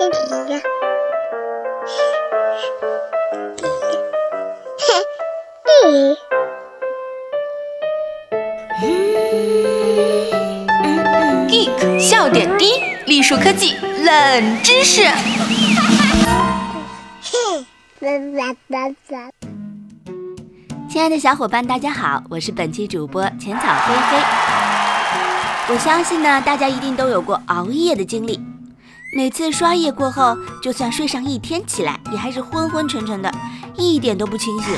Geek 笑点低，栗树科技冷知识。亲爱的小伙伴，大家好，我是本期主播浅草菲菲。我相信呢，大家一定都有过熬夜的经历。每次刷夜过后，就算睡上一天，起来也还是昏昏沉沉的，一点都不清醒。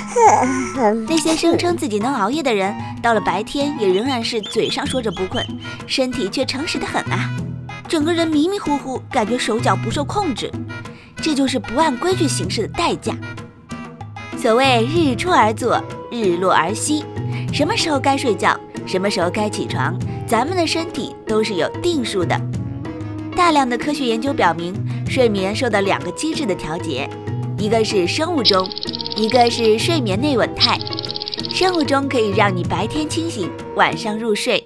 那些声称自己能熬夜的人，到了白天也仍然是嘴上说着不困，身体却诚实的很啊，整个人迷迷糊糊，感觉手脚不受控制。这就是不按规矩行事的代价。所谓日出而作，日落而息，什么时候该睡觉，什么时候该起床，咱们的身体都是有定数的。大量的科学研究表明，睡眠受到两个机制的调节，一个是生物钟，一个是睡眠内稳态。生物钟可以让你白天清醒，晚上入睡，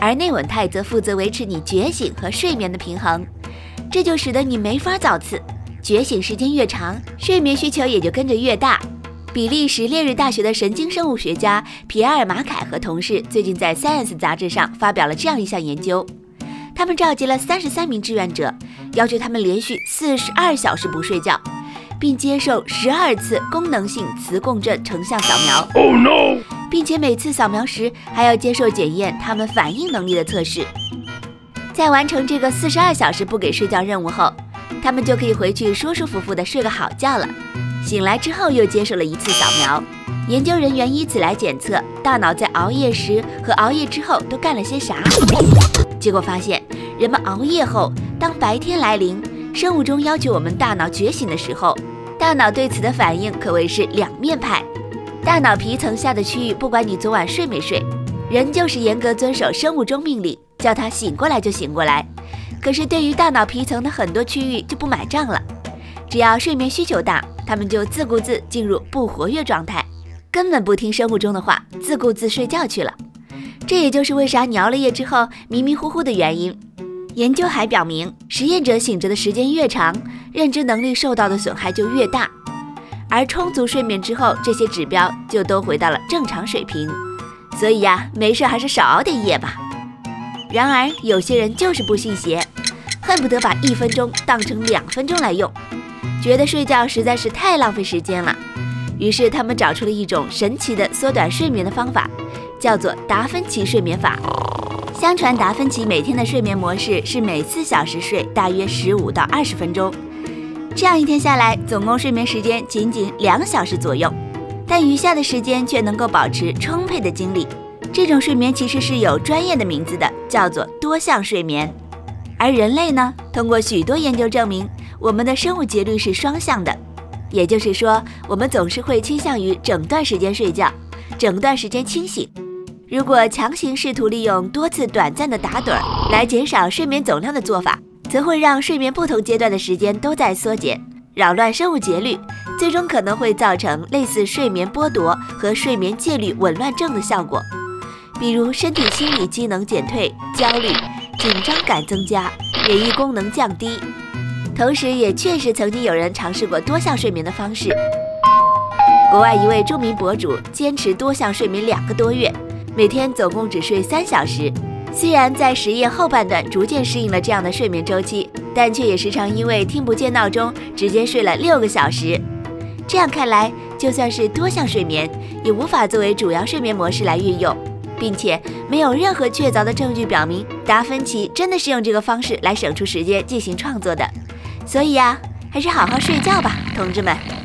而内稳态则负责维持你觉醒和睡眠的平衡。这就使得你没法造次，觉醒时间越长，睡眠需求也就跟着越大。比利时烈日大学的神经生物学家皮埃尔·马凯和同事最近在《Science》杂志上发表了这样一项研究。他们召集了三十三名志愿者，要求他们连续四十二小时不睡觉，并接受十二次功能性磁共振成像扫描。Oh no！并且每次扫描时还要接受检验他们反应能力的测试。在完成这个四十二小时不给睡觉任务后，他们就可以回去舒舒服服地睡个好觉了。醒来之后又接受了一次扫描，研究人员以此来检测大脑在熬夜时和熬夜之后都干了些啥。结果发现，人们熬夜后，当白天来临，生物钟要求我们大脑觉醒的时候，大脑对此的反应可谓是两面派。大脑皮层下的区域，不管你昨晚睡没睡，人就是严格遵守生物钟命令，叫他醒过来就醒过来。可是对于大脑皮层的很多区域就不买账了，只要睡眠需求大，他们就自顾自进入不活跃状态，根本不听生物钟的话，自顾自睡觉去了。这也就是为啥你熬了夜之后迷迷糊糊的原因。研究还表明，实验者醒着的时间越长，认知能力受到的损害就越大。而充足睡眠之后，这些指标就都回到了正常水平。所以呀，没事还是少熬点夜吧。然而，有些人就是不信邪，恨不得把一分钟当成两分钟来用，觉得睡觉实在是太浪费时间了。于是，他们找出了一种神奇的缩短睡眠的方法。叫做达芬奇睡眠法。相传达芬奇每天的睡眠模式是每四小时睡大约十五到二十分钟，这样一天下来，总共睡眠时间仅仅两小时左右，但余下的时间却能够保持充沛的精力。这种睡眠其实是有专业的名字的，叫做多项睡眠。而人类呢，通过许多研究证明，我们的生物节律是双向的，也就是说，我们总是会倾向于整段时间睡觉，整段时间清醒。如果强行试图利用多次短暂的打盹儿来减少睡眠总量的做法，则会让睡眠不同阶段的时间都在缩减，扰乱生物节律，最终可能会造成类似睡眠剥夺和睡眠戒律紊乱症的效果，比如身体心理机能减退、焦虑、紧张感增加、免疫功能降低。同时，也确实曾经有人尝试过多项睡眠的方式。国外一位著名博主坚持多项睡眠两个多月。每天总共只睡三小时，虽然在实验后半段逐渐适应了这样的睡眠周期，但却也时常因为听不见闹钟，直接睡了六个小时。这样看来，就算是多项睡眠，也无法作为主要睡眠模式来运用，并且没有任何确凿的证据表明达芬奇真的是用这个方式来省出时间进行创作的。所以呀，还是好好睡觉吧，同志们。